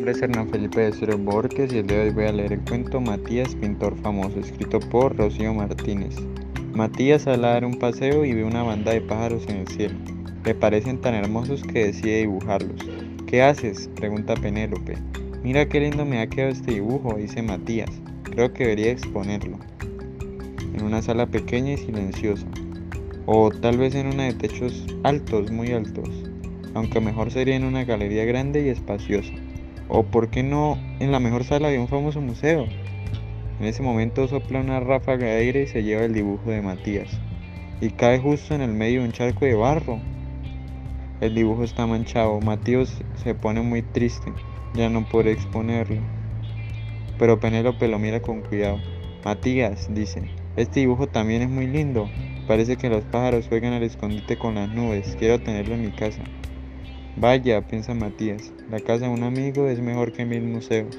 nombre es Hernán Felipe de Cero Borges y el día de hoy voy a leer el cuento Matías, pintor famoso, escrito por Rocío Martínez. Matías sale a dar un paseo y ve una banda de pájaros en el cielo. Le parecen tan hermosos que decide dibujarlos. ¿Qué haces? pregunta Penélope. Mira qué lindo me ha quedado este dibujo, dice Matías. Creo que debería exponerlo. En una sala pequeña y silenciosa. O tal vez en una de techos altos, muy altos aunque mejor sería en una galería grande y espaciosa. O por qué no en la mejor sala de un famoso museo. En ese momento sopla una ráfaga de aire y se lleva el dibujo de Matías. Y cae justo en el medio de un charco de barro. El dibujo está manchado. Matías se pone muy triste. Ya no puede exponerlo. Pero Penélope lo mira con cuidado. Matías, dice, este dibujo también es muy lindo. Parece que los pájaros juegan al escondite con las nubes. Quiero tenerlo en mi casa. Vaya, piensa Matías, la casa de un amigo es mejor que mil museos.